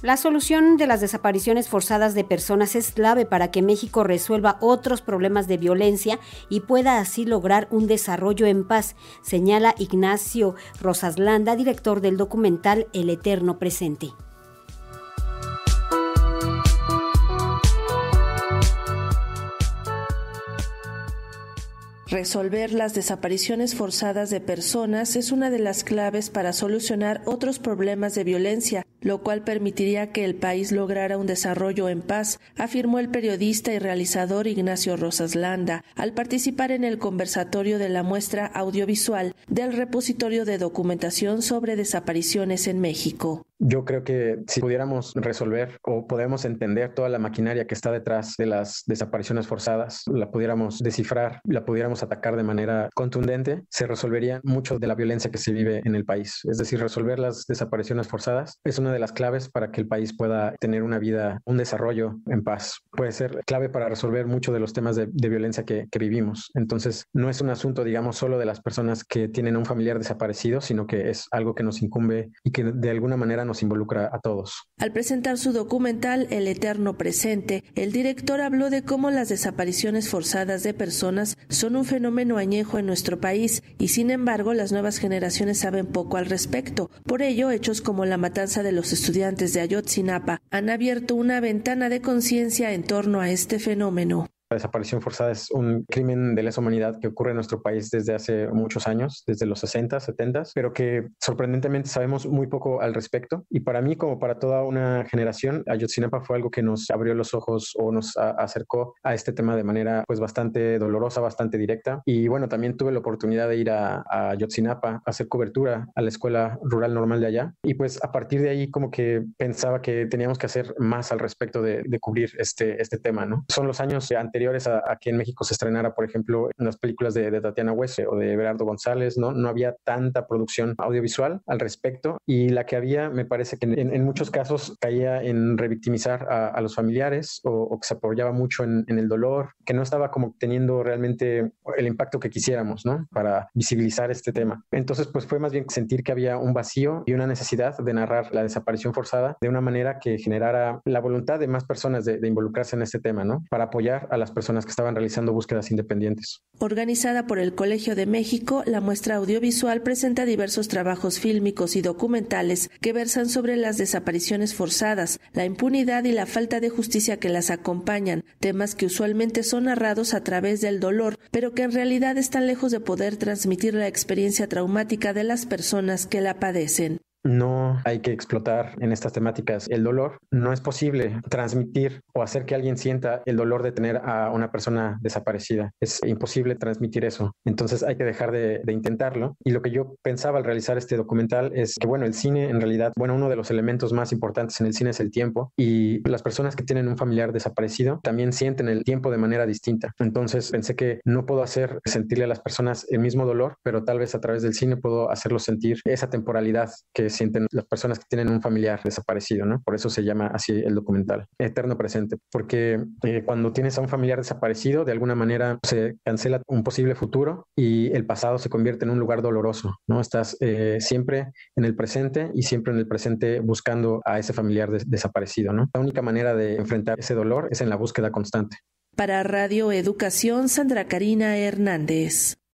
La solución de las desapariciones forzadas de personas es clave para que México resuelva otros problemas de violencia y pueda así lograr un desarrollo en paz, señala Ignacio Rosaslanda, director del documental El Eterno Presente. Resolver las desapariciones forzadas de personas es una de las claves para solucionar otros problemas de violencia, lo cual permitiría que el país lograra un desarrollo en paz, afirmó el periodista y realizador Ignacio Rosas Landa al participar en el conversatorio de la muestra audiovisual del repositorio de documentación sobre desapariciones en México. Yo creo que si pudiéramos resolver o podemos entender toda la maquinaria que está detrás de las desapariciones forzadas, la pudiéramos descifrar, la pudiéramos atacar de manera contundente, se resolvería mucho de la violencia que se vive en el país. Es decir, resolver las desapariciones forzadas es una de las claves para que el país pueda tener una vida, un desarrollo en paz. Puede ser clave para resolver mucho de los temas de, violencia que, que vivimos. Entonces, no es un asunto, digamos, solo de las personas que tienen a un familiar desaparecido, sino que es algo que nos incumbe y que de alguna manera nos involucra a todos. Al presentar su documental El Eterno Presente, el director habló de cómo las desapariciones forzadas de personas son un fenómeno añejo en nuestro país y sin embargo las nuevas generaciones saben poco al respecto. Por ello, hechos como la matanza de los estudiantes de Ayotzinapa han abierto una ventana de conciencia en torno a este fenómeno. La desaparición forzada es un crimen de lesa humanidad que ocurre en nuestro país desde hace muchos años, desde los 60, 70, pero que sorprendentemente sabemos muy poco al respecto. Y para mí, como para toda una generación, Ayotzinapa fue algo que nos abrió los ojos o nos acercó a este tema de manera pues bastante dolorosa, bastante directa. Y bueno, también tuve la oportunidad de ir a, Ayotzinapa a hacer cobertura a la escuela rural normal de allá. Y pues a partir de ahí como que pensaba que teníamos que hacer más al respecto de, de cubrir este, este tema, ¿no? Son los años anteriores anteriores a, que en México se estrenara, por ejemplo, en las películas de, Tatiana Huese o de Berardo González, ¿no? No había tanta producción audiovisual al respecto y la que había me parece que en, muchos casos caía en revictimizar a, los familiares o, que se apoyaba mucho en, el dolor, que no estaba como teniendo realmente el impacto que quisiéramos, ¿no? Para visibilizar este tema. Entonces, pues fue más bien sentir que había un vacío y una necesidad de narrar la desaparición forzada de una manera que generara la voluntad de más personas de, de involucrarse en este tema, ¿no? Para apoyar a las personas que estaban realizando búsquedas independientes. Organizada por el Colegio de México, la muestra audiovisual presenta diversos trabajos fílmicos y documentales que versan sobre las desapariciones forzadas, la impunidad y la falta de justicia que las acompañan, temas que usualmente son narrados a través del dolor, pero que en realidad están lejos de poder transmitir la experiencia traumática de las personas que la padecen no hay que explotar en estas temáticas el dolor. No es posible transmitir o hacer que alguien sienta el dolor de tener a una persona desaparecida. Es imposible transmitir eso. Entonces hay que dejar de, intentarlo. Y lo que yo pensaba al realizar este documental es que, bueno, el cine en realidad, bueno, uno de los elementos más importantes en el cine es el tiempo y las personas que tienen un familiar desaparecido también sienten el tiempo de manera distinta. Entonces pensé que no puedo hacer sentirle a las personas el mismo dolor, pero tal vez a través del cine puedo hacerlo sentir esa temporalidad que sienten las personas que tienen un familiar desaparecido, ¿no? Por eso se llama así el documental, Eterno Presente, porque eh, cuando tienes a un familiar desaparecido, de alguna manera se cancela un posible futuro y el pasado se convierte en un lugar doloroso, ¿no? Estás eh, siempre en el presente y siempre en el presente buscando a ese familiar desaparecido, ¿no? La única manera de enfrentar ese dolor es en la búsqueda constante. Para Radio Educación, Sandra Karina Hernández.